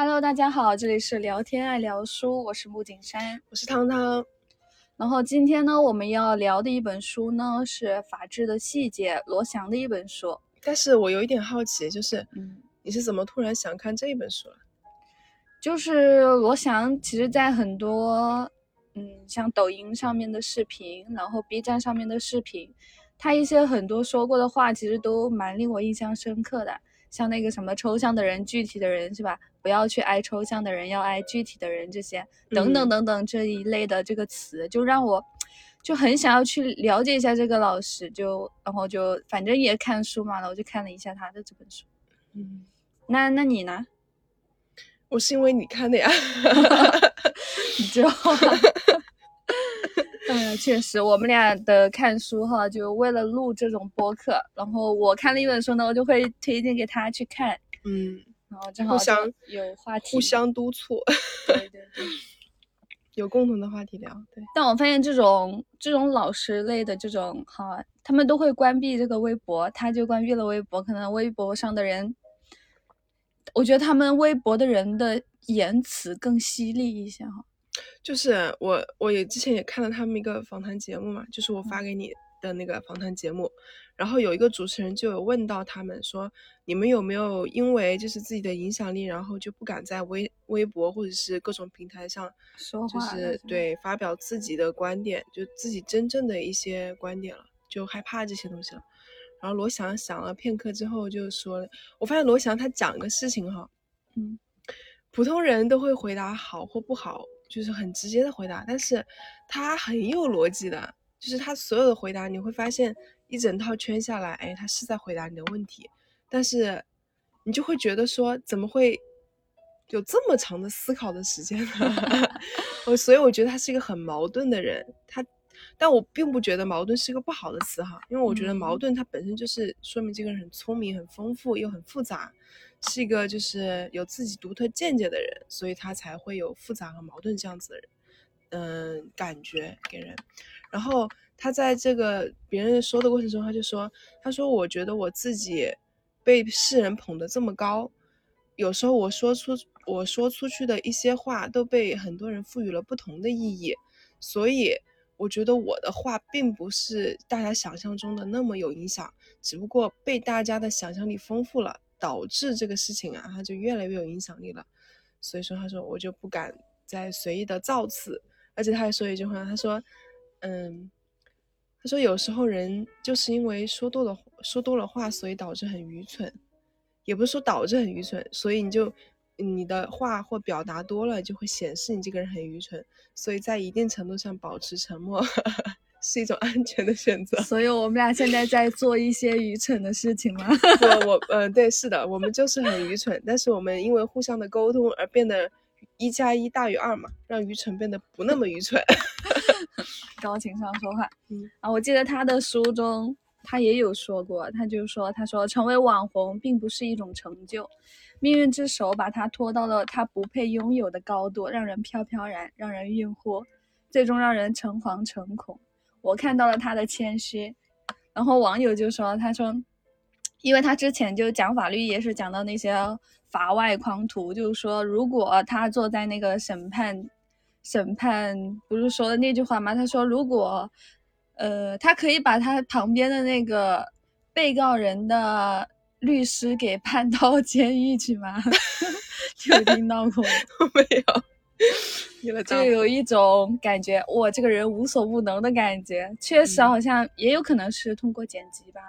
Hello，大家好，这里是聊天爱聊书，我是木景山，我是汤汤。然后今天呢，我们要聊的一本书呢是《法治的细节》，罗翔的一本书。但是我有一点好奇，就是，嗯，你是怎么突然想看这一本书了？就是罗翔，其实在很多，嗯，像抖音上面的视频，然后 B 站上面的视频，他一些很多说过的话，其实都蛮令我印象深刻的。像那个什么抽象的人、具体的人，是吧？不要去爱抽象的人，要爱具体的人，这些等等等等这一类的这个词，就让我就很想要去了解一下这个老师。就然后就反正也看书嘛，然后就看了一下他的这本书。嗯，那那你呢？我是因为你看的呀。你知道吗？嗯，确实，我们俩的看书哈，就为了录这种播客。然后我看了一本书呢，我就会推荐给他去看。嗯，然后正好互相有话题，互相督促。对对对，有共同的话题聊。对。但我发现这种这种老师类的这种哈，他们都会关闭这个微博，他就关闭了微博。可能微博上的人，我觉得他们微博的人的言辞更犀利一些哈。就是我，我也之前也看了他们一个访谈节目嘛，就是我发给你的那个访谈节目，然后有一个主持人就有问到他们说，你们有没有因为就是自己的影响力，然后就不敢在微微博或者是各种平台上说话，就是对发表自己的观点，就自己真正的一些观点了，就害怕这些东西了。然后罗翔想了片刻之后就说，我发现罗翔他讲个事情哈，嗯，普通人都会回答好或不好。就是很直接的回答，但是他很有逻辑的，就是他所有的回答，你会发现一整套圈下来，哎，他是在回答你的问题，但是你就会觉得说，怎么会有这么长的思考的时间呢？我所以我觉得他是一个很矛盾的人，他，但我并不觉得矛盾是一个不好的词哈，因为我觉得矛盾它本身就是说明这个人很聪明、很丰富又很复杂。是一个就是有自己独特见解的人，所以他才会有复杂和矛盾这样子的人，嗯，感觉给人。然后他在这个别人说的过程中，他就说：“他说我觉得我自己被世人捧得这么高，有时候我说出我说出去的一些话都被很多人赋予了不同的意义，所以我觉得我的话并不是大家想象中的那么有影响，只不过被大家的想象力丰富了。”导致这个事情啊，他就越来越有影响力了。所以说，他说我就不敢再随意的造次。而且他还说一句话，他说，嗯，他说有时候人就是因为说多了说多了话，所以导致很愚蠢。也不是说导致很愚蠢，所以你就你的话或表达多了，就会显示你这个人很愚蠢。所以在一定程度上保持沉默。是一种安全的选择，所以我们俩现在在做一些愚蠢的事情吗？我我嗯，对，是的，我们就是很愚蠢，但是我们因为互相的沟通而变得一加一大于二嘛，让愚蠢变得不那么愚蠢。高情商说话，嗯啊，我记得他的书中他也有说过，他就说他说成为网红并不是一种成就，命运之手把他拖到了他不配拥有的高度，让人飘飘然，让人晕乎，最终让人诚惶诚恐。我看到了他的谦虚，然后网友就说：“他说，因为他之前就讲法律，也是讲到那些法外狂徒，就是说，如果他坐在那个审判，审判不是说的那句话吗？他说，如果，呃，他可以把他旁边的那个被告人的律师给判到 监狱去吗？有听到过 没有？”就有一种感觉，我这个人无所不能的感觉，确实好像也有可能是通过剪辑吧，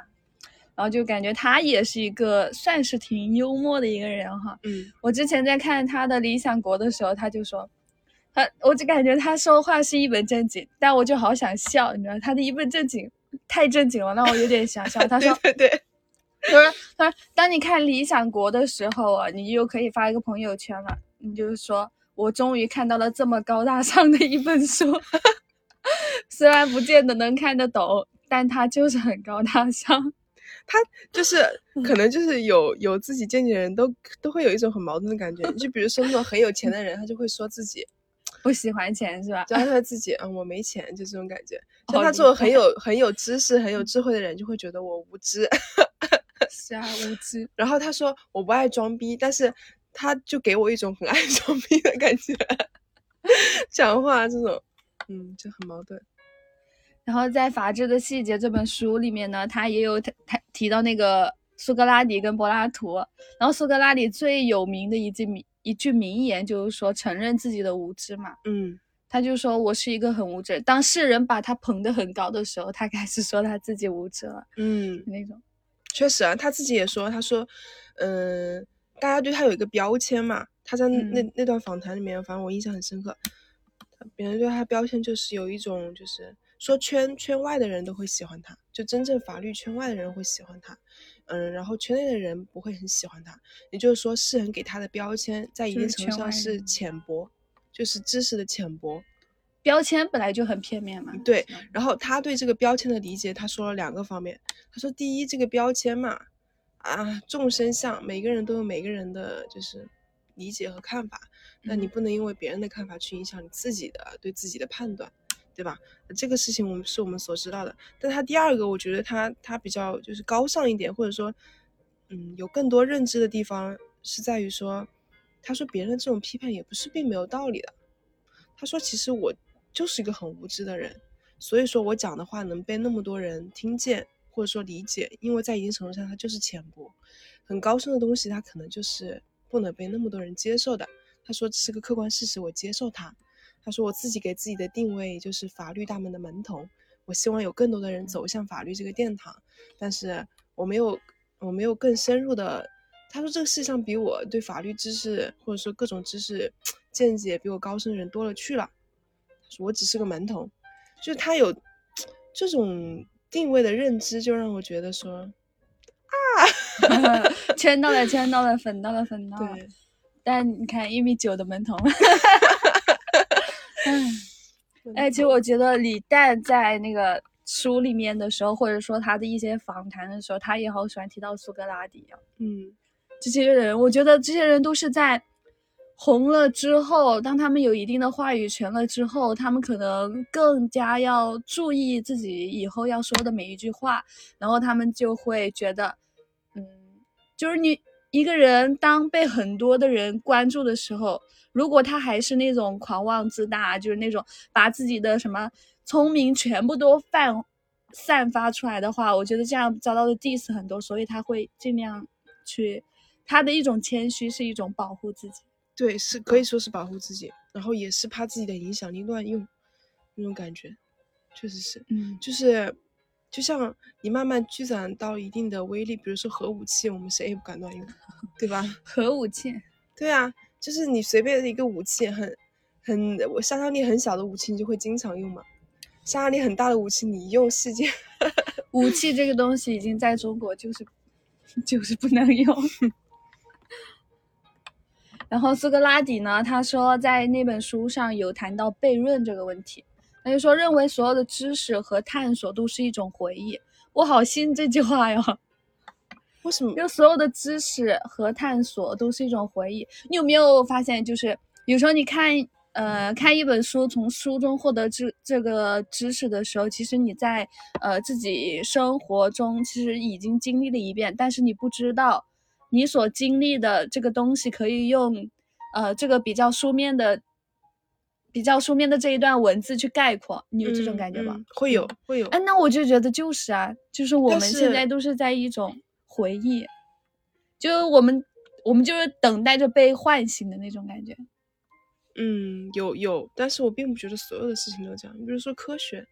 然后就感觉他也是一个算是挺幽默的一个人哈。嗯，我之前在看他的《理想国》的时候，他就说，他我就感觉他说话是一本正经，但我就好想笑，你知道他的一本正经太正经了，让我有点想笑。他 说，对对对，他说他说，当你看《理想国》的时候啊，你又可以发一个朋友圈了，你就是说。我终于看到了这么高大上的一本书，虽然不见得能看得懂，但它就是很高大上。他就是可能就是有有自己见解的人都都会有一种很矛盾的感觉。就比如说那种很有钱的人，他就会说自己不喜欢钱，是吧？就他说 自己嗯我没钱，就这种感觉。像他这种很 有很有知识、很有智慧的人，就会觉得我无知。是啊，无知。然后他说我不爱装逼，但是。他就给我一种很爱装逼的感觉，讲话这种，嗯，就很矛盾。然后在《法治的细节》这本书里面呢，他也有他他提到那个苏格拉底跟柏拉图。然后苏格拉底最有名的一句名一句名言就是说承认自己的无知嘛。嗯，他就说我是一个很无知。当世人把他捧得很高的时候，他开始说他自己无知了。嗯，那种确实啊，他自己也说，他说，嗯，大家对他有一个标签嘛。他在那那段访谈里面，反正我印象很深刻，别人对他标签就是有一种就是。说圈圈外的人都会喜欢他，就真正法律圈外的人会喜欢他，嗯，然后圈内的人不会很喜欢他。也就是说，世人给他的标签在一定程度上是浅薄，就是知识的浅薄。标签本来就很片面嘛。对，然后他对这个标签的理解，他说了两个方面。他说，第一，这个标签嘛，啊，众生相，每个人都有每个人的就是理解和看法，那你不能因为别人的看法去影响你自己的对自己的判断。对吧？这个事情我们是我们所知道的。但他第二个，我觉得他他比较就是高尚一点，或者说，嗯，有更多认知的地方是在于说，他说别人这种批判也不是并没有道理的。他说其实我就是一个很无知的人，所以说我讲的话能被那么多人听见或者说理解，因为在一定程度上他就是浅薄，很高深的东西，他可能就是不能被那么多人接受的。他说这是个客观事实，我接受它。他说：“我自己给自己的定位就是法律大门的门童，我希望有更多的人走向法律这个殿堂，但是我没有，我没有更深入的。”他说：“这个世界上比我对法律知识或者说各种知识见解比我高深的人多了去了。”他说：“我只是个门童。”就是他有这种定位的认知，就让我觉得说：“啊，圈到了，圈到了，粉到了，粉到了。”但你看一米九的门童。嗯，哎，其实我觉得李诞在那个书里面的时候，或者说他的一些访谈的时候，他也好喜欢提到苏格拉底啊。嗯，这些人，我觉得这些人都是在红了之后，当他们有一定的话语权了之后，他们可能更加要注意自己以后要说的每一句话，然后他们就会觉得，嗯，就是你一个人当被很多的人关注的时候。如果他还是那种狂妄自大，就是那种把自己的什么聪明全部都放散发出来的话，我觉得这样遭到的 diss 很多，所以他会尽量去，他的一种谦虚是一种保护自己，对，是可以说是保护自己，然后也是怕自己的影响力乱用，那种感觉，确实是，嗯，就是就像你慢慢积攒到一定的威力，比如说核武器，我们谁也不敢乱用，对吧？核武器，对啊。就是你随便的一个武器，很很我杀伤力很小的武器，你就会经常用嘛。杀伤力很大的武器，你一用世界 武器这个东西已经在中国就是就是不能用。然后苏格拉底呢，他说在那本书上有谈到悖论这个问题，他就说认为所有的知识和探索都是一种回忆。我好信这句话哟。为什么？就所有的知识和探索都是一种回忆。你有没有发现，就是有时候你看，呃，看一本书，从书中获得知这个知识的时候，其实你在呃自己生活中其实已经经历了一遍，但是你不知道你所经历的这个东西可以用呃这个比较书面的、比较书面的这一段文字去概括。你有这种感觉吗？会有，会有。哎，那我就觉得就是啊，就是我们现在都是在一种。回忆，就我们，我们就是等待着被唤醒的那种感觉。嗯，有有，但是我并不觉得所有的事情都这样。你比如说科学，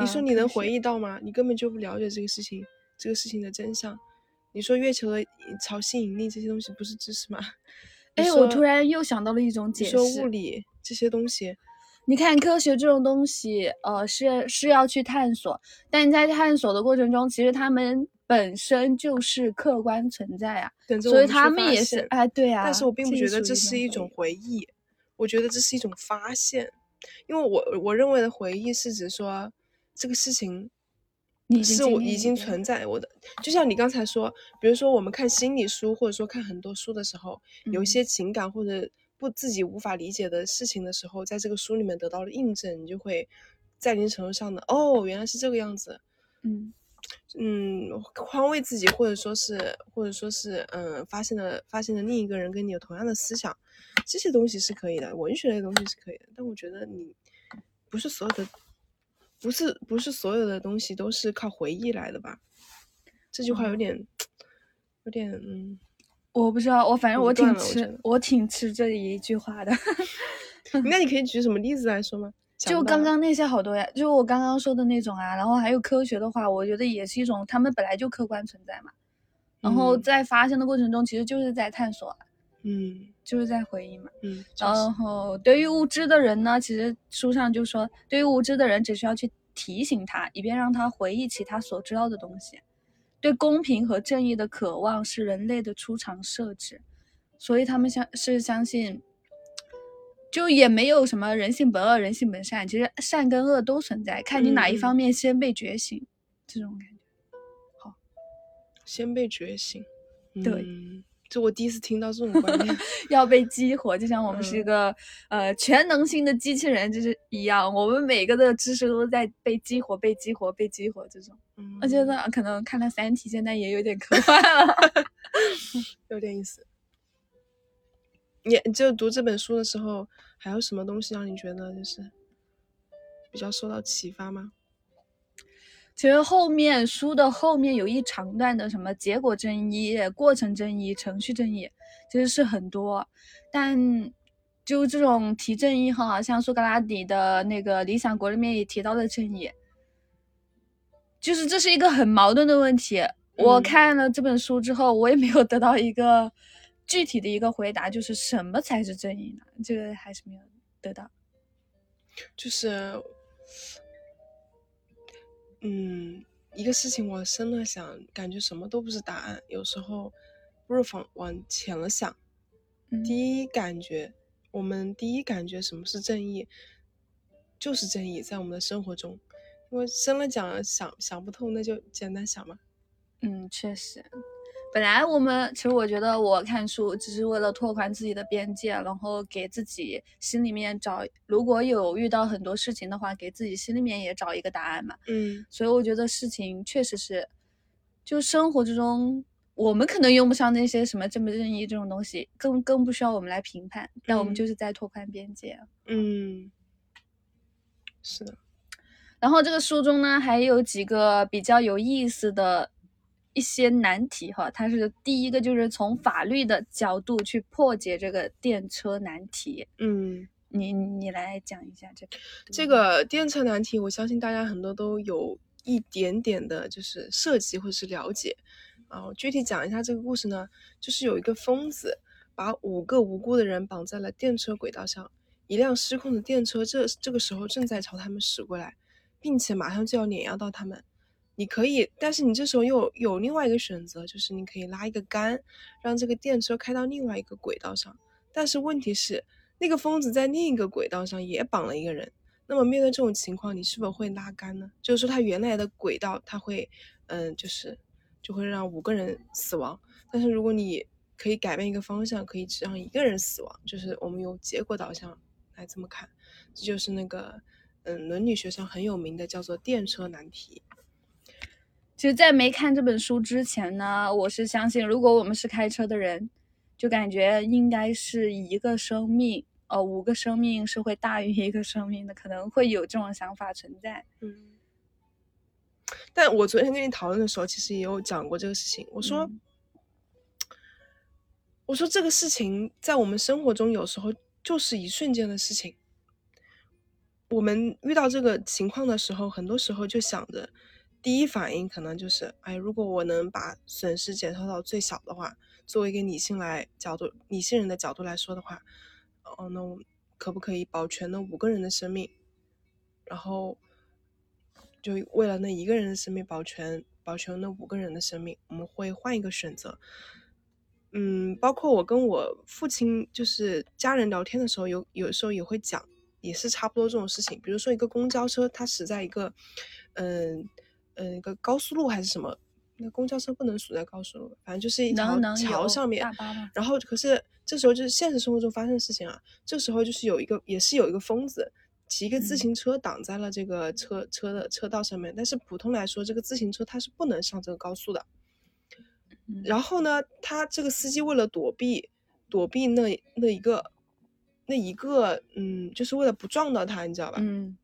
你说你能回忆到吗？你根本就不了解这个事情，这个事情的真相。你说月球的潮汐引力这些东西不是知识吗？哎，我突然又想到了一种解释。说物理这些东西，你看科学这种东西，呃，是是要去探索，但在探索的过程中，其实他们。本身就是客观存在啊，所以他们也是哎，对啊。但是我并不觉得这是一种回忆，我觉得这是一种发现，因为我我认为的回忆是指说这个事情你是我已经存在我的，就像你刚才说，比如说我们看心理书或者说看很多书的时候，有一些情感或者不自己无法理解的事情的时候，在这个书里面得到了印证，你就会在一定程度上的哦，原来是这个样子，嗯。嗯，宽慰自己，或者说是，或者说是，嗯，发现了发现了另一个人跟你有同样的思想，这些东西是可以的，文学类东西是可以的。但我觉得你不是所有的，不是不是所有的东西都是靠回忆来的吧？这句话有点，有点，嗯，我不知道，我反正我挺吃，我我挺吃这一句话的。那你可以举什么例子来说吗？就刚刚那些好多呀，就我刚刚说的那种啊，然后还有科学的话，我觉得也是一种，他们本来就客观存在嘛。然后在发现的过程中，其实就是在探索，嗯，就是在回忆嘛，嗯。然后对于无知的人呢，其实书上就说，对于无知的人，只需要去提醒他，以便让他回忆起他所知道的东西。对公平和正义的渴望是人类的出厂设置，所以他们相是相信。就也没有什么人性本恶，人性本善，其实善跟恶都存在，看你哪一方面先被觉醒，这种感觉。好，先被觉醒。对，就我第一次听到这种观念，要被激活，就像我们是一个呃全能性的机器人，就是一样，我们每个的知识都在被激活、被激活、被激活这种。我觉得可能看了《三体》，现在也有点科幻了，有点意思。你就读这本书的时候，还有什么东西让你觉得就是比较受到启发吗？其实后面书的后面有一长段的什么结果正义、过程正义、程序正义，其实是很多。但就这种提正义哈，像苏格拉底的那个《理想国》里面也提到了正义，就是这是一个很矛盾的问题。我看了这本书之后，我也没有得到一个。具体的一个回答就是什么才是正义呢？这个还是没有得到。就是，嗯，一个事情往深了想，感觉什么都不是答案。有时候不如往往浅了想。第一感觉，我们第一感觉什么是正义，就是正义在我们的生活中。因为深了讲，想想不通，那就简单想嘛。嗯，确实。本来我们其实我觉得我看书只是为了拓宽自己的边界，然后给自己心里面找，如果有遇到很多事情的话，给自己心里面也找一个答案嘛。嗯，所以我觉得事情确实是，就生活之中，我们可能用不上那些什么正不正义这种东西，更更不需要我们来评判，但我们就是在拓宽边界。嗯，是的。然后这个书中呢，还有几个比较有意思的。一些难题哈，它是第一个，就是从法律的角度去破解这个电车难题。嗯，你你来讲一下这个这个电车难题，我相信大家很多都有一点点的，就是涉及或者是了解。然后具体讲一下这个故事呢，就是有一个疯子把五个无辜的人绑在了电车轨道上，一辆失控的电车这这个时候正在朝他们驶过来，并且马上就要碾压到他们。你可以，但是你这时候又有另外一个选择，就是你可以拉一个杆，让这个电车开到另外一个轨道上。但是问题是，那个疯子在另一个轨道上也绑了一个人。那么面对这种情况，你是否会拉杆呢？就是说，他原来的轨道，他会，嗯，就是就会让五个人死亡。但是如果你可以改变一个方向，可以只让一个人死亡，就是我们用结果导向来这么看，这就是那个，嗯，伦理学上很有名的叫做电车难题。其实，在没看这本书之前呢，我是相信，如果我们是开车的人，就感觉应该是一个生命，呃，五个生命是会大于一个生命的，可能会有这种想法存在。嗯。但我昨天跟你讨论的时候，其实也有讲过这个事情。我说，我说这个事情在我们生活中有时候就是一瞬间的事情。我们遇到这个情况的时候，很多时候就想着。第一反应可能就是，哎，如果我能把损失减少到最小的话，作为一个理性来角度、理性人的角度来说的话，哦，那我可不可以保全那五个人的生命？然后，就为了那一个人的生命保全，保全那五个人的生命，我们会换一个选择。嗯，包括我跟我父亲就是家人聊天的时候，有有时候也会讲，也是差不多这种事情。比如说一个公交车，它驶在一个，嗯。嗯，一个高速路还是什么？那公交车不能数在高速路，反正就是一条桥上面。然后，可是这时候就是现实生活中发生的事情啊。这时候就是有一个，也是有一个疯子，骑一个自行车挡在了这个车车的车道上面，但是普通来说，这个自行车它是不能上这个高速的。然后呢，他这个司机为了躲避躲避那那一个那一个嗯，就是为了不撞到他，你知道吧？嗯。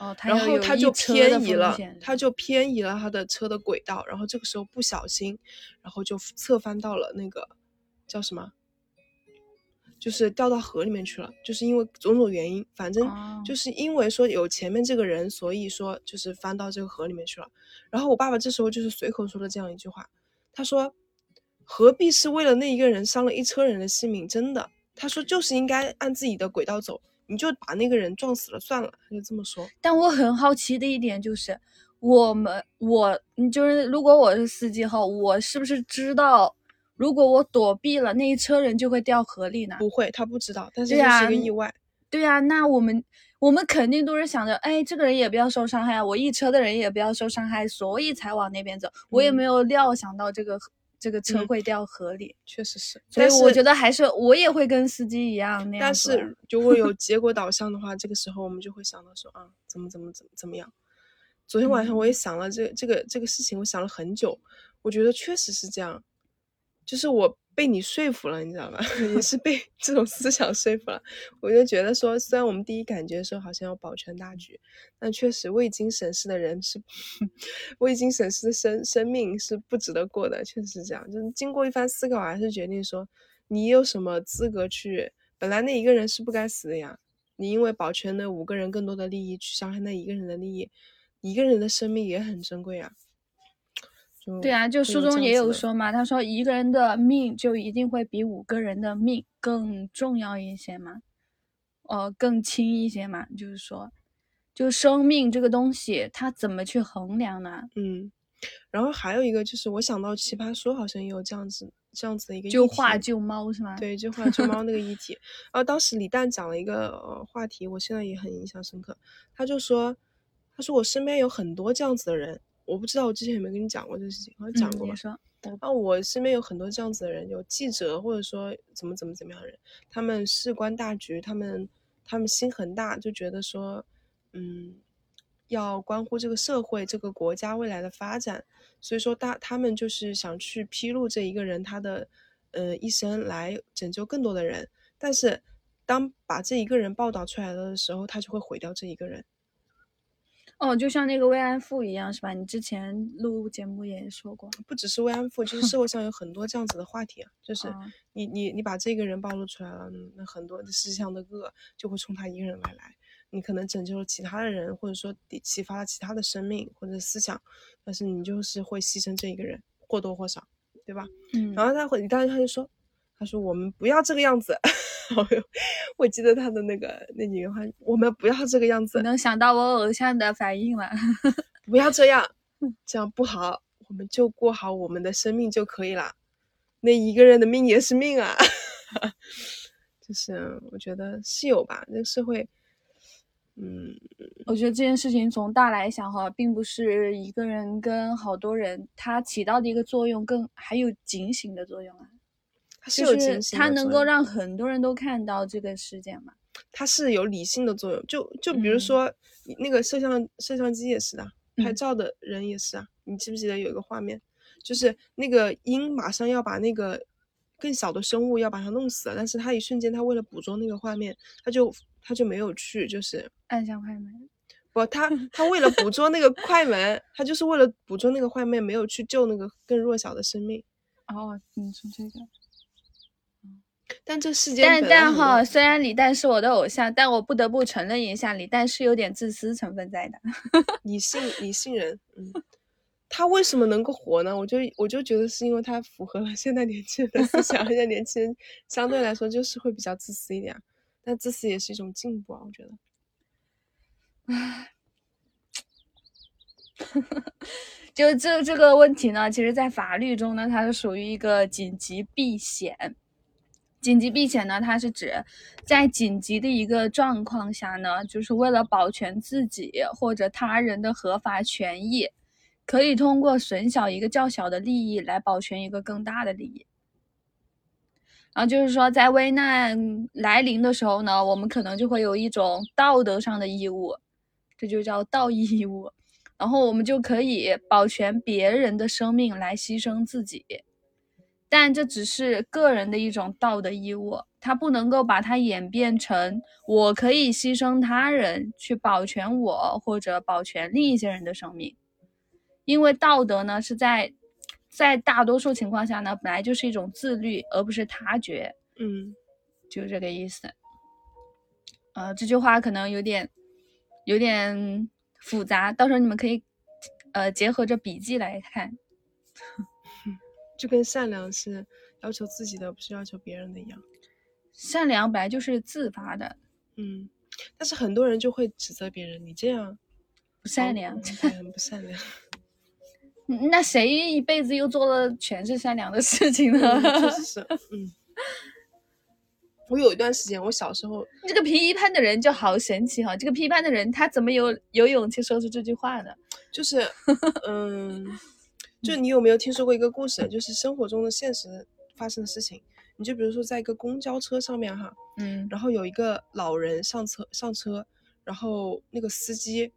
哦，然后他就偏移了，他就偏移了他的车的轨道，然后这个时候不小心，然后就侧翻到了那个叫什么？就是掉到河里面去了，就是因为种种原因，反正就是因为说有前面这个人，所以说就是翻到这个河里面去了。然后我爸爸这时候就是随口说了这样一句话，他说：“何必是为了那一个人伤了一车人的性命？真的，他说就是应该按自己的轨道走，你就把那个人撞死了算了。”他就这么说。但我很好奇的一点就是，我们我就是如果我是司机后，我是不是知道？如果我躲避了，那一车人就会掉河里呢？不会，他不知道，但是这是一个意外。对呀，那我们我们肯定都是想着，哎，这个人也不要受伤害啊，我一车的人也不要受伤害，所以才往那边走。我也没有料想到这个这个车会掉河里，确实是。所以我觉得还是我也会跟司机一样那样。但是如果有 结果导向的话，这个时候我们就会想到说啊，怎么怎么怎么怎么样。昨天晚上我也想了这这个这个事情，我想了很久，我觉得确实是这样。就是我被你说服了，你知道吧？也是被 这种思想说服了。我就觉得说，虽然我们第一感觉说好像要保全大局，但确实未经审视的人是 未经审视的生生命是不值得过的，确实是这样。就是经过一番思考，还是决定说，你有什么资格去？本来那一个人是不该死的呀，你因为保全那五个人更多的利益，去伤害那一个人的利益，一个人的生命也很珍贵啊。对啊，就书中也有说嘛，他说一个人的命就一定会比五个人的命更重要一些嘛，呃，更轻一些嘛，就是说，就生命这个东西，它怎么去衡量呢？嗯，然后还有一个就是，我想到《奇葩说》好像也有这样子这样子的一个就画救猫是吗？对，就画救猫那个议 题。然后当时李诞讲了一个呃话题，我现在也很印象深刻。他就说，他说我身边有很多这样子的人。我不知道我之前有没有跟你讲过这个事情，好像讲过吧。啊，我身边有很多这样子的人，有记者或者说怎么怎么怎么样的人，他们事关大局，他们他们心很大，就觉得说，嗯，要关乎这个社会、这个国家未来的发展，所以说大他们就是想去披露这一个人他的呃一生，来拯救更多的人。但是当把这一个人报道出来了的时候，他就会毁掉这一个人。哦，就像那个慰安妇一样，是吧？你之前录节目也说过，不只是慰安妇，就是 社会上有很多这样子的话题啊。就是你你你把这个人暴露出来了，那很多世界上的恶就会冲他一个人而来。你可能拯救了其他的人，或者说启发了其他的生命或者思想，但是你就是会牺牲这一个人，或多或少，对吧？嗯。然后他会，当时他就说，他说我们不要这个样子。我记得他的那个那几句话，我们不要这个样子。能想到我偶像的反应了，不要这样，这样不好。我们就过好我们的生命就可以了。那一个人的命也是命啊，就是我觉得是有吧。这个社会，嗯，我觉得这件事情从大来想哈，并不是一个人跟好多人，他起到的一个作用，更还有警醒的作用啊。是有惊喜，它能够让很多人都看到这个事件嘛？它是有理性的作用，就就比如说那个摄像摄像机也是的，拍照的人也是啊。你记不记得有一个画面，就是那个鹰马上要把那个更小的生物要把它弄死了，但是他一瞬间，他为了捕捉那个画面，他就他就没有去，就是按下快门。不，他他 为了捕捉那个快门，他就是为了捕捉那个画面，没有去救那个更弱小的生命。哦，你说这个。但这世界，但但哈，虽然李诞是我的偶像，但我不得不承认一下，李诞是有点自私成分在的。理性理性人，嗯，他为什么能够火呢？我就我就觉得是因为他符合了现在年轻人的思想，现在年轻人相对来说就是会比较自私一点，但自私也是一种进步啊，我觉得。唉，就这这个问题呢，其实在法律中呢，它是属于一个紧急避险。紧急避险呢，它是指在紧急的一个状况下呢，就是为了保全自己或者他人的合法权益，可以通过损小一个较小的利益来保全一个更大的利益。然后就是说，在危难来临的时候呢，我们可能就会有一种道德上的义务，这就叫道义义务。然后我们就可以保全别人的生命来牺牲自己，但这只是个人的一种道德义务，它不能够把它演变成我可以牺牲他人去保全我或者保全另一些人的生命，因为道德呢是在在大多数情况下呢本来就是一种自律，而不是他觉，嗯，就这个意思。呃，这句话可能有点有点。复杂，到时候你们可以，呃，结合着笔记来看，就跟善良是要求自己的，不是要求别人的一样。善良本来就是自发的，嗯，但是很多人就会指责别人，你这样不善良，不善良。那谁一辈子又做了全是善良的事情呢？确实是，嗯。我有一段时间，我小时候，这个批判的人就好神奇哈！这个批判的人，他怎么有有勇气说出这句话呢？就是，嗯，就你有没有听说过一个故事？就是生活中的现实发生的事情。你就比如说，在一个公交车上面哈，嗯，然后有一个老人上车上车，然后那个司机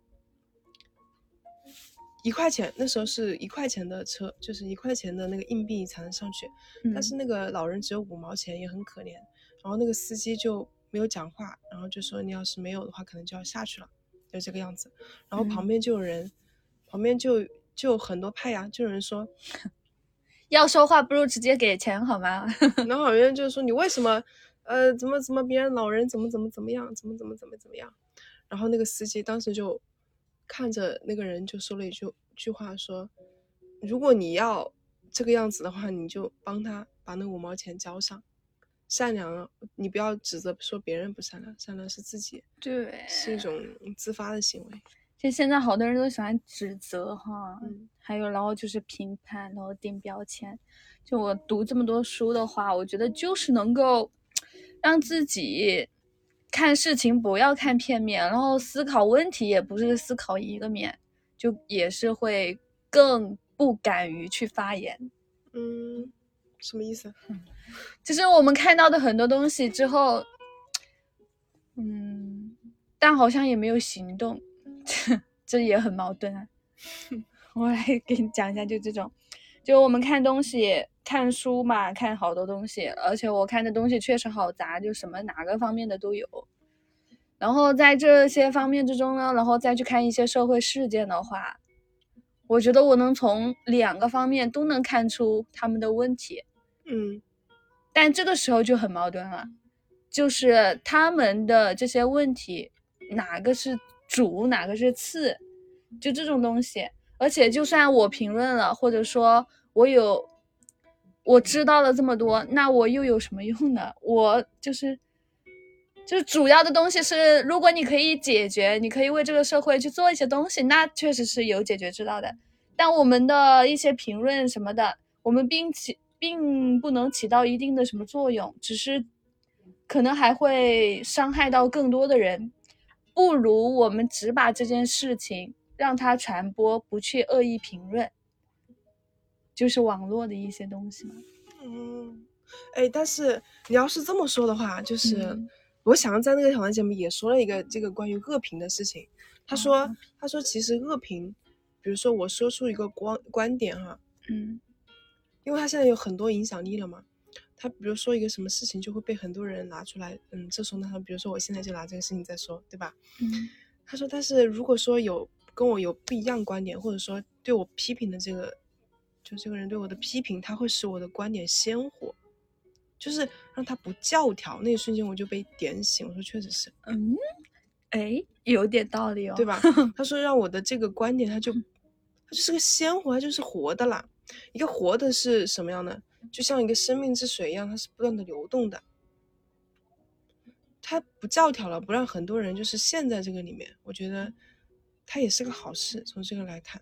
一块钱，那时候是一块钱的车，就是一块钱的那个硬币才能上去，但是那个老人只有五毛钱，也很可怜。然后那个司机就没有讲话，然后就说你要是没有的话，可能就要下去了，就这个样子。然后旁边就有人，旁边就就很多派呀，就有人说，要说话不如直接给钱好吗？然后有人就是说你为什么，呃，怎么怎么别人老人怎么怎么怎么样，怎么怎么怎么怎么样。然后那个司机当时就看着那个人就说了一句句话，说如果你要这个样子的话，你就帮他把那五毛钱交上。善良了，你不要指责说别人不善良，善良是自己，对，是一种自发的行为。就现在好多人都喜欢指责哈，还有然后就是评判，然后定标签。就我读这么多书的话，我觉得就是能够让自己看事情不要看片面，然后思考问题也不是思考一个面，就也是会更不敢于去发言。嗯。什么意思？就是我们看到的很多东西之后，嗯，但好像也没有行动，这也很矛盾啊。我来给你讲一下，就这种，就我们看东西、看书嘛，看好多东西，而且我看的东西确实好杂，就什么哪个方面的都有。然后在这些方面之中呢，然后再去看一些社会事件的话，我觉得我能从两个方面都能看出他们的问题。嗯，但这个时候就很矛盾了，就是他们的这些问题，哪个是主，哪个是次，就这种东西。而且，就算我评论了，或者说我有我知道了这么多，那我又有什么用呢？我就是，就是主要的东西是，如果你可以解决，你可以为这个社会去做一些东西，那确实是有解决之道的。但我们的一些评论什么的，我们并起。并不能起到一定的什么作用，只是可能还会伤害到更多的人。不如我们只把这件事情让它传播，不去恶意评论，就是网络的一些东西嘛。嗯，哎，但是你要是这么说的话，就是我想在那个讨论节目也说了一个这个关于恶评的事情。他说，他说其实恶评，比如说我说出一个观观点哈，嗯。因为他现在有很多影响力了嘛，他比如说一个什么事情，就会被很多人拿出来，嗯，这时候呢，他比如说我现在就拿这个事情在说，对吧？嗯，他说，但是如果说有跟我有不一样观点，或者说对我批评的这个，就这个人对我的批评，他会使我的观点鲜活，就是让他不教条，那一瞬间我就被点醒，我说确实是，嗯，哎，有点道理哦，对吧？他说让我的这个观点，他就，就是个鲜活，它就是活的啦。一个活的是什么样的？就像一个生命之水一样，它是不断的流动的。它不教条了，不让很多人就是陷在这个里面。我觉得它也是个好事，从这个来看。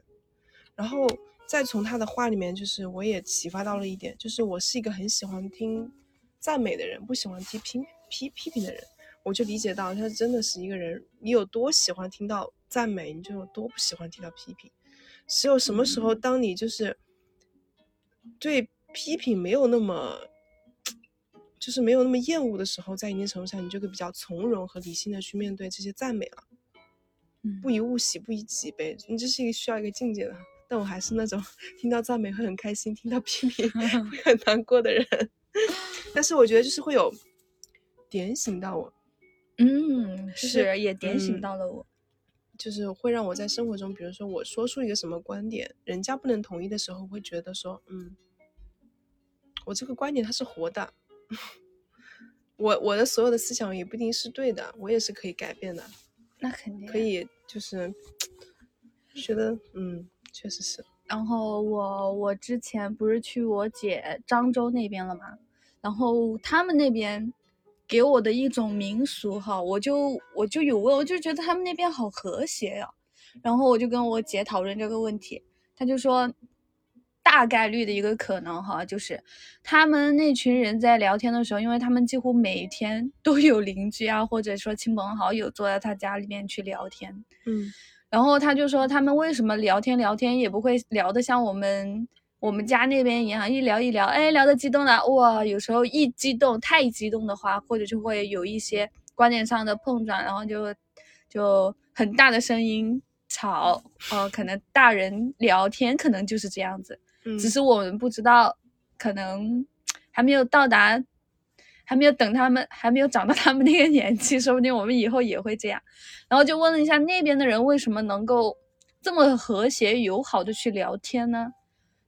然后再从他的话里面，就是我也启发到了一点，就是我是一个很喜欢听赞美的人，不喜欢听批批批评的人。我就理解到他真的是一个人，你有多喜欢听到赞美，你就有多不喜欢听到批评。只有什么时候，当你就是。对批评没有那么就是没有那么厌恶的时候，在一定程度上，你就可以比较从容和理性的去面对这些赞美了。嗯不以物喜，不以己悲，你这是一个需要一个境界的。但我还是那种听到赞美会很开心，听到批评 会很难过的人。但是我觉得就是会有点醒到我，嗯，就是是也点醒嗯到了我。就是会让我在生活中，比如说我说出一个什么观点，人家不能同意的时候，会觉得说，嗯，我这个观点它是活的，我我的所有的思想也不一定是对的，我也是可以改变的，那肯定可。以就是觉得，嗯，确实是，然后我我之前不是去我姐漳州那边了嘛，然后他们那边给我的一种民俗哈，我就我就有问，我就觉得他们那边好和谐呀、然后我就跟我姐讨论这个问题，她就说，大概率的一个可能哈，就是他们那群人在聊天的时候，因为他们几乎每天都有邻居啊，或者说亲朋好友坐在他家里面去聊天，嗯。然后他就说他们为什么聊天聊天也不会聊得像我们我们家那边一样，一聊一聊，哎，聊得激动了，哇，有时候一激动太激动的话，或者就会有一些观点上的碰撞，然后就就很大的声音吵，呃，可能大人聊天可能就是这样子，嗯，只是我们不知道，可能还没有到达，还没有等他们，还没有长到他们那个年纪，说不定我们以后也会这样。然后就问了一下那边的人为什么能够这么和谐友好的去聊天呢？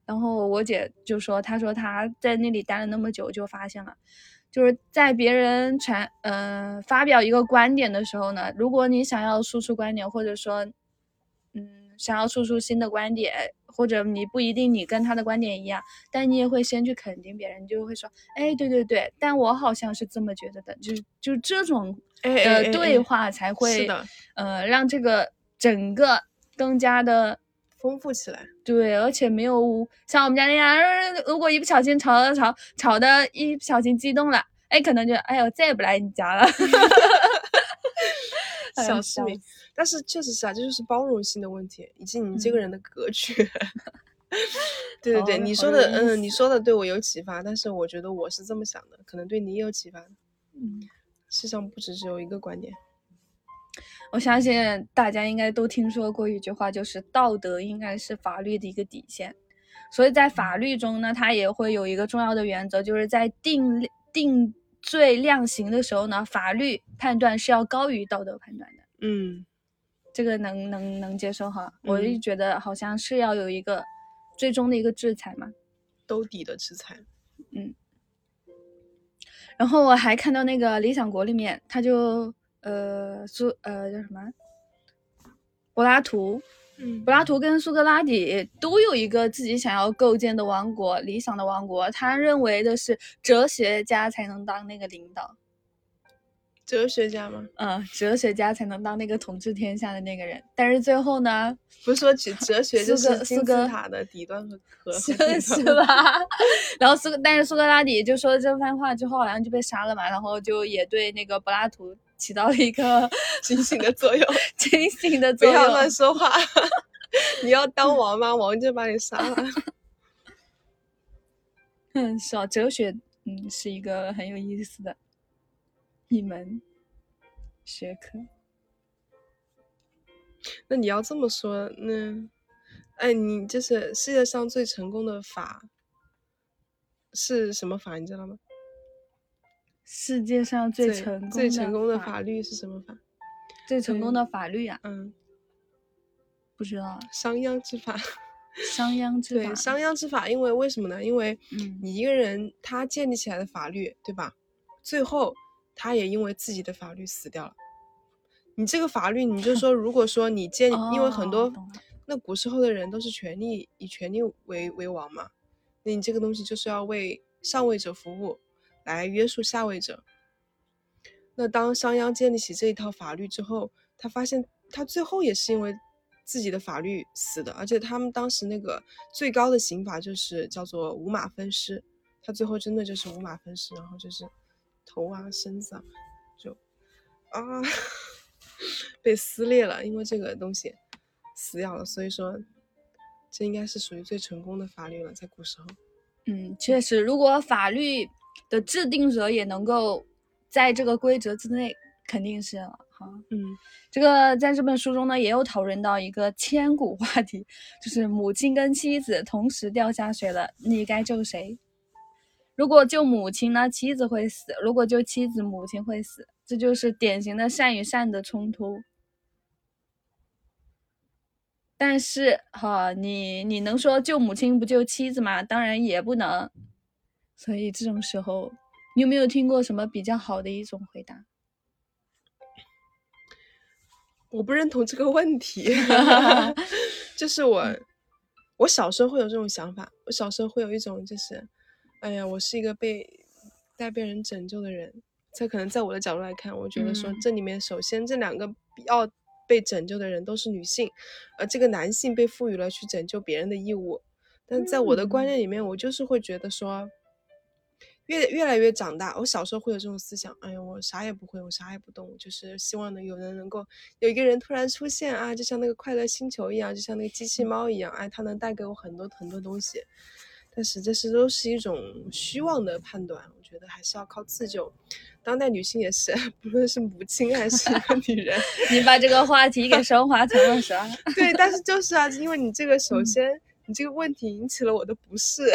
然后我姐就说，她说她在那里待了那么久，就发现了，就是在别人传呃发表一个观点的时候呢，如果你想要输出观点，或者说嗯想要输出新的观点，或者你不一定你跟他的观点一样，但你也会先去肯定别人，你就会说，哎，对对对，但我好像是这么觉得的，就是就这种哎哎哎的对哎话才会呃让这个整个更加的丰富起来。对，而且没有像我们家那样，呃如果一不小心吵吵吵吵的，一不小心激动了，哎，可能就哎呦再也不来你家了。哎小市民但是确实是啊，这就是包容性的问题，以及你这个嗯人的格局。对对对，你说的，嗯，你说的对我有启发，但是我觉得我是这么想的，可能对你也有启发。嗯，世上不只只有一个观点。我相信大家应该都听说过一句话，就是道德应该是法律的一个底线。所以在法律中呢，它也会有一个重要的原则，就是在定定罪量刑的时候呢，法律判断是要高于道德判断的。嗯，这个能能能接受哈？我就嗯觉得好像是要有一个最终的一个制裁嘛。兜底的制裁。嗯然后我还看到那个《理想国》里面，他就呃苏呃叫什么柏拉图，嗯柏拉图跟苏格拉底都有一个自己想要构建的王国，理想的王国。他认为的是哲学家才能当那个领导，哲学家吗？嗯，哲学家才能当那个统治天下的那个人。但是最后呢，不是说哲哲学就是金字苏格塔的底端和和和 是吧？然后苏，但是苏格拉底就说了这番话之后，好像就被杀了嘛，然后就也对那个柏拉图起到了一个 警醒的作用，警醒的不要乱。说话。你要当王吗？王就把你杀了。嗯，是啊，哲学，嗯，是一个很有意思的一门学科。那你要这么说，那，哎，你就是世界上最成功的法是什么法？你知道吗？世界上最成功最成功的法法律是什么法？最成功的法律啊，嗯，不知道啊，商鞅之法。商鞅之法。对，商鞅之法，因为为什么呢？因为嗯你一个人他建立起来的法律，对吧？最后他也因为自己的法律死掉了。你这个法律，你就说，如果说你建，因为很哦多那古时候的人都是权力以权力为为王嘛，那你这个东西就是要为上位者服务，来约束下位者。那当商鞅建立起这一套法律之后，他发现他最后也是因为自己的法律死的，而且他们当时那个最高的刑罚就是叫做五马分尸，他最后真的就是五马分尸，然后就是头啊、身子啊，就啊 被撕裂了，因为这个东西死掉了，所以说这应该是属于最成功的法律了，在古时候。嗯，确实，如果法律的制定者也能够在这个规则之内，肯定是了哈。嗯，这个在这本书中呢，也有讨论到一个千古话题，就是母亲跟妻子同时掉下水了，你该救谁？如果救母亲呢，妻子会死；如果救妻子，母亲会死。这就是典型的善与善的冲突。但是哈，你你能说救母亲不救妻子吗？当然也不能。所以这种时候，你有没有听过什么比较好的一种回答？我不认同这个问题，就是我，我小时候会有这种想法。我小时候会有一种就是，哎呀，我是一个被待被人拯救的人。这可能在我的角度来看，我觉得说这里面首先这两个要被拯救的人都是女性，而这个男性被赋予了去拯救别人的义务。但在我的观念里面，我就是会觉得说。越越来越长大，我小时候会有这种思想，哎呀，我啥也不会，我啥也不懂，就是希望能有人能够有一个人突然出现啊，就像那个快乐星球一样，就像那个机器猫一样，哎，它能带给我很多很多东西。但是这是都是一种虚妄的判断，我觉得还是要靠自救。当代女性也是，不论是母亲还是女人，你把这个话题给升华成了啥？对，但是就是啊，因为你这个首先你这个问题引起了我的不适。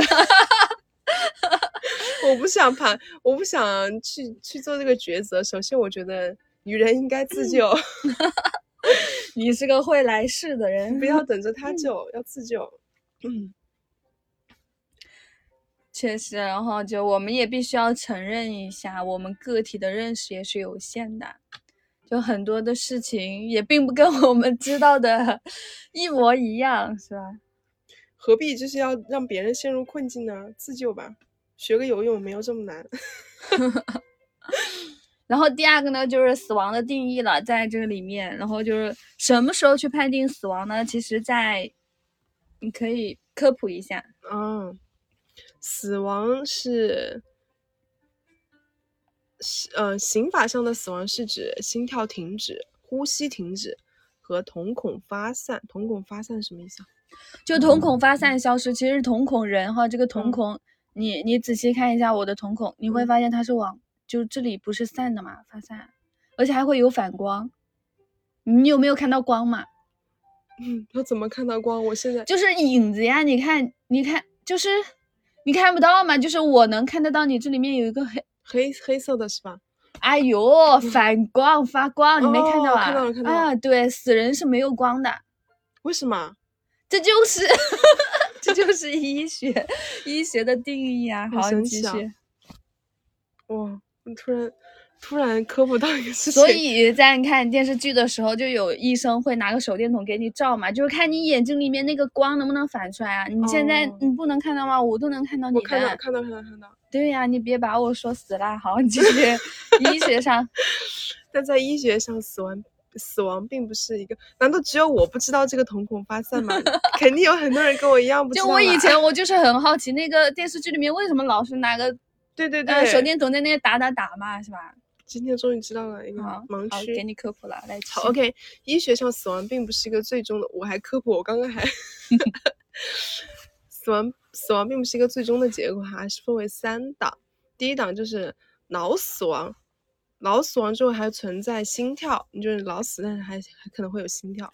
我不想盘，我不想去去做这个抉择。首先，我觉得女人应该自救。你是个会来事的人，不要等着 他救，要自救。嗯，确实，然后就我们也必须要承认一下，我们个体的认识也是有限的，就很多的事情也并不跟我们知道的 一模一样，是吧？何必就是要让别人陷入困境呢？自救吧。学个游泳没有这么难，然后第二个呢，就是死亡的定义了，在这个里面，然后就是什么时候去判定死亡呢？其实，在你可以科普一下。嗯，死亡是，呃，刑法上的死亡是指心跳停止、呼吸停止和瞳孔发散。瞳孔发散什么意思啊？就瞳孔发散消失，其实瞳孔人哈，这个瞳孔。你你仔细看一下我的瞳孔，你会发现它是往就这里不是散的嘛，发散，而且还会有反光。你有没有看到光嘛？嗯，他怎么看到光？我现在就是影子呀，你看，你看，就是你看不到嘛，就是我能看得到你这里面有一个黑黑黑色的是吧？哎呦，反光发光，你没看到啊？看到了，看到了。啊，对，死人是没有光的。为什么？这就是。这 就是医学，医学的定义啊！好，继续。哇，你突然突然科普到一个事情。所以在你看电视剧的时候，就有医生会拿个手电筒给你照嘛，就是看你眼睛里面那个光能不能反出来啊？你现在你不能看到吗？我都能看到你的。看到，看到，看到，看到。对呀，你别把我说死了。好，继续。医学上，但在医学上，死亡。死亡并不是一个，难道只有我不知道这个瞳孔发散吗？肯定有很多人跟我一样不知道。就我以前我就是很好奇，那个电视剧里面为什么老是拿个对对对手电筒在那打打打嘛，是吧？今天终于知道了一个盲区，给你科普了。来，好，OK，医学上死亡并不是一个最终的，我还科普，我刚刚还 死亡死亡并不是一个最终的结果，哈是分为三档，第一档就是脑死亡。脑死亡之后还存在心跳，你就是脑死，但是还还可能会有心跳。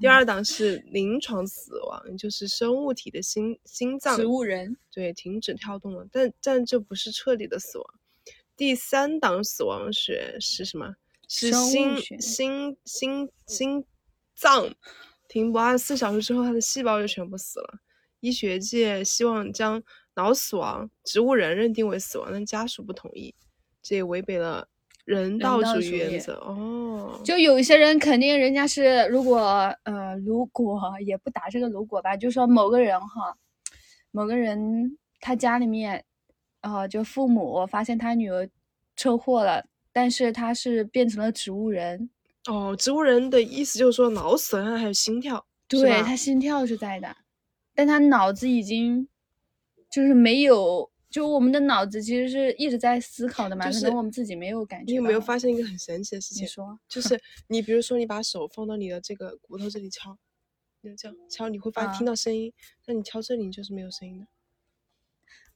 第二档是临床死亡，就是生物体的心心脏植物人对停止跳动了，但但这不是彻底的死亡。第三档死亡学是什么？是心心心心脏停泊二十四小时之后，它的细胞就全部死了。医学界希望将脑死亡植物人认定为死亡，但家属不同意，这也违背了。人道主义原则哦，就有一些人肯定人家是，如果呃，如果也不打这个如果吧，就说某个人哈，某个人他家里面，啊，就父母发现他女儿车祸了，但是他是变成了植物人。哦，植物人的意思就是说脑死了，还有心跳，对他心跳是在的，但他脑子已经就是没有。就我们的脑子其实是一直在思考的嘛，可能我们自己没有感觉。你有没有发现一个很神奇的事情？你说，就是 你比如说，你把手放到你的这个骨头这里敲，你这样敲，你会发现听到声音。那你敲这里，就是没有声音的。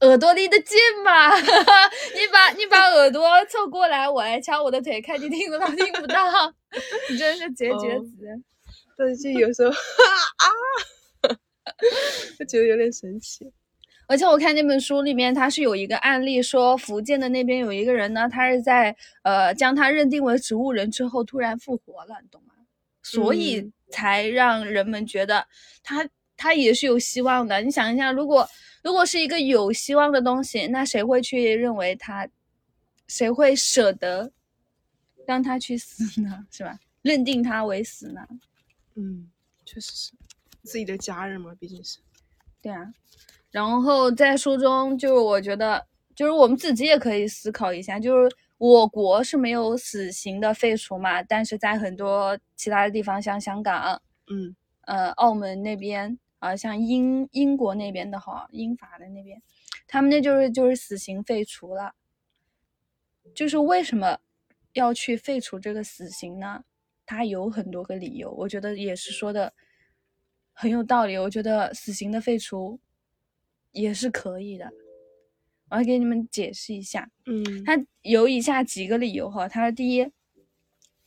耳朵离得近嘛，你把你把耳朵凑过来，我来敲我的腿，看你听不到听不到。你真是绝绝子。但是有时候啊，就觉得有点神奇。而且我看那本书里面，它是有一个案例，说福建的那边有一个人呢，他是在呃将他认定为植物人之后突然复活了，你懂吗？所以才让人们觉得他他也是有希望的。你想一下，如果如果是一个有希望的东西，那谁会去认为他？谁会舍得让他去死呢？是吧？认定他为死呢？嗯，确实是自己的家人嘛，毕竟是。对啊。然后在书中，就是我觉得，就是我们自己也可以思考一下，就是我国是没有死刑的废除嘛，但是在很多其他的地方，像香港，嗯，呃，澳门那边啊，像英英国那边的哈，英法的那边，他们那就是就是死刑废除了。就是为什么要去废除这个死刑呢？它有很多个理由，我觉得也是说的很有道理。我觉得死刑的废除。也是可以的，我来给你们解释一下。嗯，他有以下几个理由哈。他说，第一，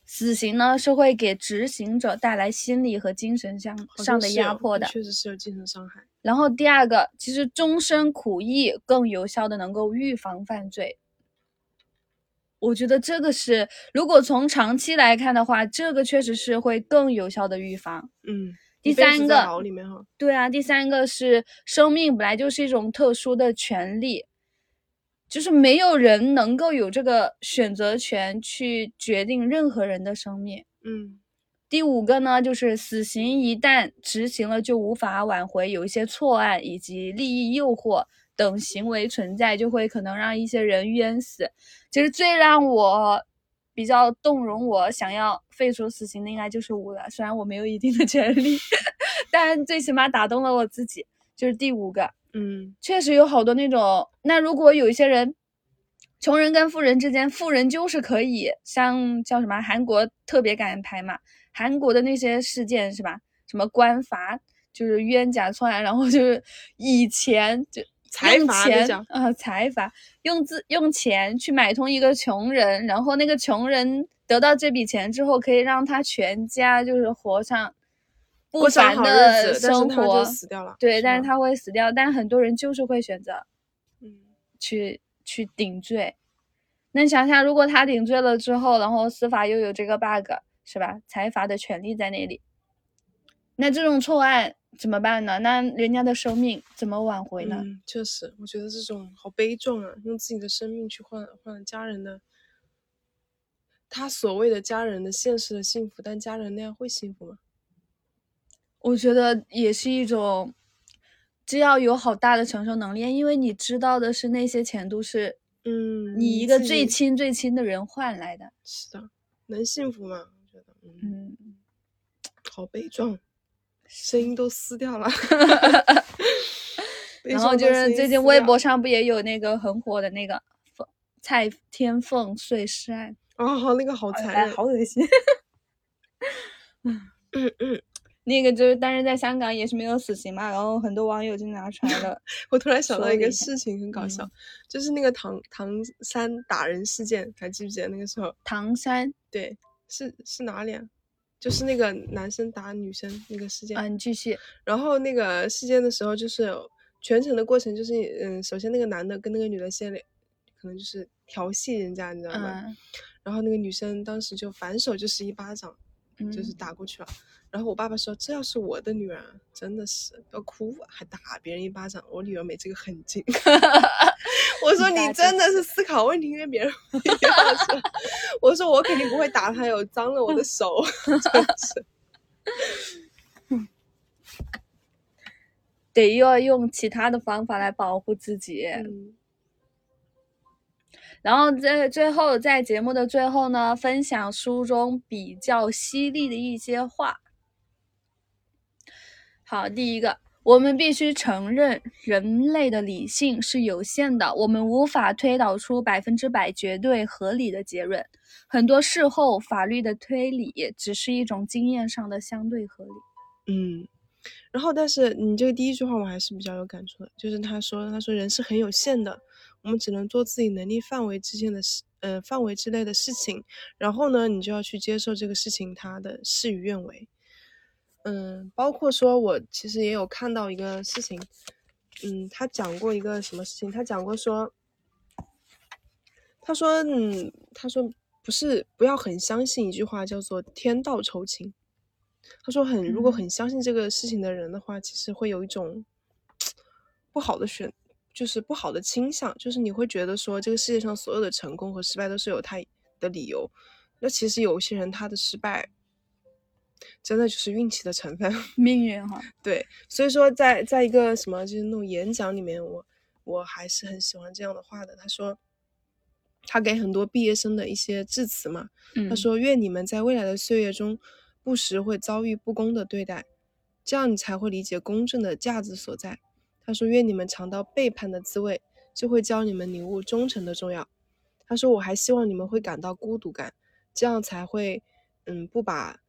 死刑呢是会给执行者带来心理和精神上上的压迫的，确实是有精神伤害。然后第二个，其实终身苦役更有效的能够预防犯罪。我觉得这个是，如果从长期来看的话，这个确实是会更有效的预防。嗯。第三个，对啊，第三个是生命本来就是一种特殊的权利，就是没有人能够有这个选择权去决定任何人的生命。嗯，第五个呢，就是死刑一旦执行了就无法挽回，有一些错案以及利益诱惑等行为存在，就会可能让一些人冤死。其实最让我。比较动容我想要废除死刑的应该就是五了，虽然我没有一定的权利，但最起码打动了我自己，就是第五个。嗯，确实有好多那种，那如果有一些人，穷人跟富人之间，富人就是可以像叫什么韩国特别敢拍嘛，韩国的那些事件是吧？什么官罚就是冤假错案，然后就是以前就。用钱啊，财阀用自用钱去买通一个穷人，然后那个穷人得到这笔钱之后，可以让他全家就是活上不凡的生活。死掉了，对，但是他会死掉，但很多人就是会选择，嗯，去去顶罪。那你想想，如果他顶罪了之后，然后司法又有这个 bug，是吧？财阀的权利在那里，那这种错案。怎么办呢？那人家的生命怎么挽回呢？嗯，确实，我觉得这种好悲壮啊！用自己的生命去换换家人的，他所谓的家人的现实的幸福，但家人那样会幸福吗？我觉得也是一种，只要有好大的承受能力，因为你知道的是那些钱都是，嗯，你一个最亲最亲的人换来的。是的，能幸福吗？我觉得，嗯，好悲壮。声音都撕掉了，然后就是最近微博上不也有那个很火的那个蔡天凤碎尸案哦？好，那个好残忍，好恶心。嗯嗯嗯，那个就是但是在香港也是没有死刑嘛，然后很多网友就拿出来了。我突然想到一个事情，很搞笑，就是那个唐唐山打人事件，还记不记得那个时候？唐山，对，是是哪里啊？就是那个男生打女生那个事件啊，你继续。然后那个事件的时候，就是全程的过程，就是嗯，首先那个男的跟那个女的先，可能就是调戏人家，你知道吗？然后那个女生当时就反手就是一巴掌，就是打过去了。然后我爸爸说：“这要是我的女儿，真的是要哭，还打别人一巴掌。我女儿没这个狠劲。”我说：“你真的是思考问题因为别人不一样。”我说：“我肯定不会打他，有脏了我的手。”真是，得要用其他的方法来保护自己。然后在最后，在节目的最后呢，分享书中比较犀利的一些话。好，第一个，我们必须承认，人类的理性是有限的，我们无法推导出百分之百绝对合理的结论。很多事后法律的推理只是一种经验上的相对合理。嗯，然后，但是你这个第一句话我还是比较有感触的，就是他说，他说人是很有限的，我们只能做自己能力范围之间的事，呃，范围之内的事情。然后呢，你就要去接受这个事情它的事与愿违。嗯，包括说我其实也有看到一个事情，嗯，他讲过一个什么事情？他讲过说，他说，嗯，他说不是不要很相信一句话，叫做天道酬勤。他说很，如果很相信这个事情的人的话，其实会有一种 不好的选，就是不好的倾向，就是你会觉得说这个世界上所有的成功和失败都是有他的理由。那其实有些人他的失败，真的就是运气的成分，命运哈。对，所以说在在一个什么就是那种演讲里面，我我还是很喜欢这样的话的。他说，他给很多毕业生的一些致辞嘛，他说愿你们在未来的岁月中。不时会遭遇不公的对待，这样你才会理解公正的价值所在。他说：“愿你们尝到背叛的滋味，就会教你们领悟忠诚的重要。”他说：“我还希望你们会感到孤独感，这样才会，嗯，不把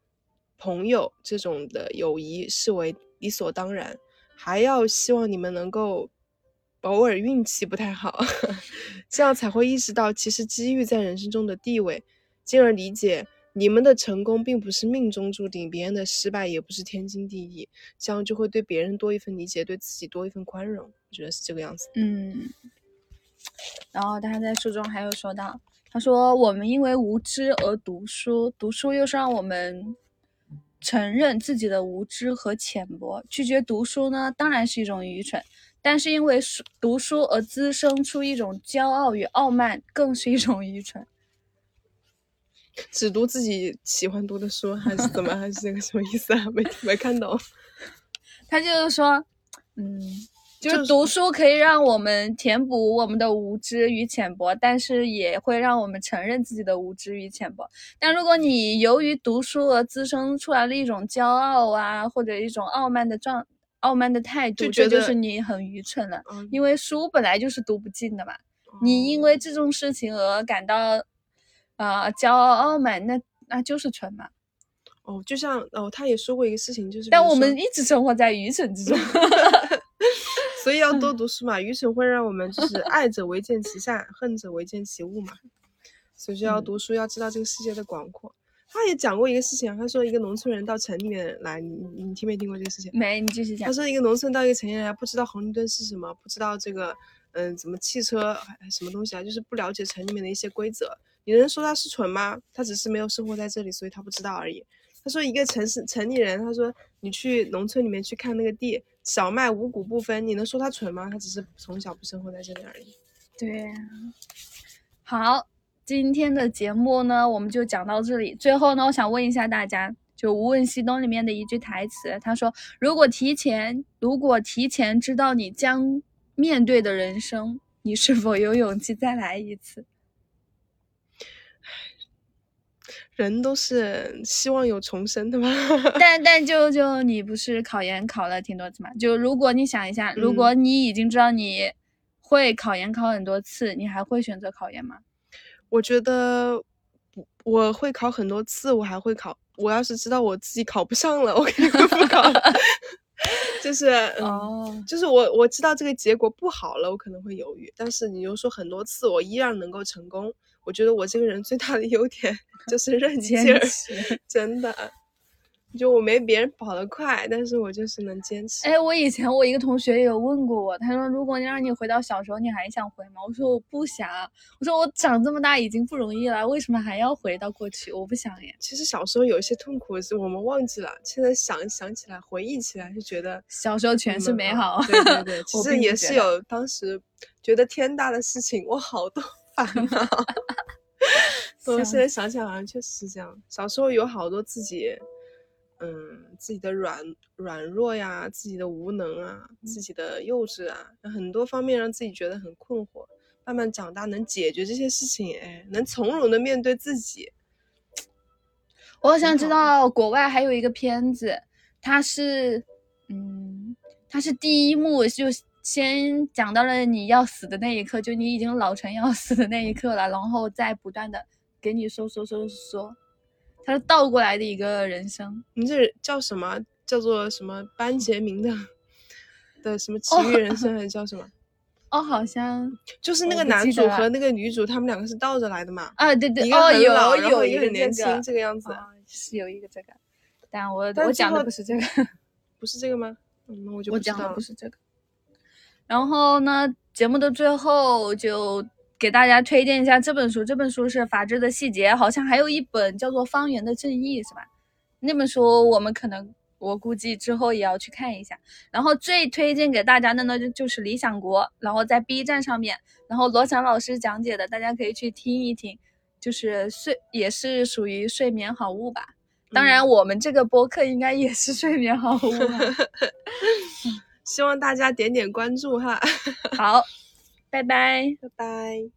朋友这种的友谊视为理所当然。还要希望你们能够偶尔运气不太好，这样才会意识到其实机遇在人生中的地位，进而理解。”你们的成功并不是命中注定，别人的失败也不是天经地义，这样就会对别人多一份理解，对自己多一份宽容。我觉得是这个样子。嗯。然后他在书中还有说到，他说我们因为无知而读书，读书又是让我们承认自己的无知和浅薄，拒绝读书呢，当然是一种愚蠢。但是因为书读书而滋生出一种骄傲与傲慢，更是一种愚蠢。只读自己喜欢读的书，还是怎么？还是那个什么意思啊？没没看懂。他就是说，嗯，就是读书可以让我们填补我们的无知与浅薄，但是也会让我们承认自己的无知与浅薄。但如果你由于读书而滋生出来了一种骄傲啊，或者一种傲慢的状、傲慢的态度，这就是你很愚蠢了。因为书本来就是读不尽的嘛，你因为这种事情而感到。啊，骄傲傲慢，那那就是蠢嘛。哦，就像哦，他也说过一个事情，就是但我们一直生活在愚蠢之中，所以要多读书嘛。愚蠢会让我们就是 爱者为见其善，恨者为见其恶嘛。所以就要读书，要知道这个世界的广阔。他也讲过一个事情啊，他说一个农村人到城里面来，你你听没听过这个事情？没，你继续讲。他说一个农村到一个城里来，不知道红绿灯是什么，不知道这个嗯，怎么汽车什么东西啊，就是不了解城里面的一些规则。你能说他是蠢吗？他只是没有生活在这里，所以他不知道而已。他说一个城市城里人，他说你去农村里面去看那个地，小麦五谷不分，你能说他蠢吗？他只是从小不生活在这里而已。对，好，今天的节目呢，我们就讲到这里。最后呢，我想问一下大家，就《无问西东》里面的一句台词，他说：“如果提前，如果提前知道你将面对的人生，你是否有勇气再来一次？”人都是希望有重生的嘛，但但就就你不是考研考了挺多次嘛？就如果你想一下，如果你已经知道你会考研考很多次，你还会选择考研吗？我觉得我会考很多次，我还会考。我要是知道我自己考不上了，我肯定会不考。就是哦，就是我我知道这个结果不好了，我可能会犹豫。但是你又说很多次，我依然能够成功。我觉得我这个人最大的优点 就是韧劲儿，真的。就我没别人跑得快，但是我就是能坚持。哎，我以前我一个同学也有问过我，他说如果你让你回到小时候，你还想回吗？我说我不想。我说我长这么大已经不容易了，为什么还要回到过去？我不想耶。其实小时候有一些痛苦是我们忘记了，现在想想起来，回忆起来就觉得小时候全是美好。对对对，其实也是有当时觉得天大的事情，我好多烦恼。我现在想起来，好像确实是这样。小时候有好多自己。嗯，自己的软软弱呀，自己的无能啊，自己的幼稚啊，很多方面让自己觉得很困惑。慢慢长大，能解决这些事情，哎，能从容的面对自己。我好像知道国外还有一个片子，它是，嗯，它是第一幕就先讲到了你要死的那一刻，就你已经老成要死的那一刻了，然后再不断的给你说说说说。它是倒过来的一个人生，你这叫什么？叫做什么班杰明的 的什么奇遇人生还是叫什么？哦，好像就是那个男主和那个女主，他们两个是倒着来的嘛？啊，对对，哦，有很老，然后有一个很年这个轻，这个样子。哦是有一个这个，但我我讲的后不是这个。不是这个吗？嗯，那我就不知我讲的。不是这个。然后呢，节目的最后就给大家推荐一下这本书，这本书是《法治的细节》，好像还有一本叫做《方圆的正义》，是吧？那本书我们可能我估计之后也要去看一下。然后最推荐给大家的呢，就就是《理想国》，然后在 B 站上面，然后罗翔老师讲解的，大家可以去听一听，就是睡也是属于睡眠好物吧。当然，嗯我们这个播客应该也是睡眠好物吧。希望大家点点关注哈，好，拜拜。拜拜。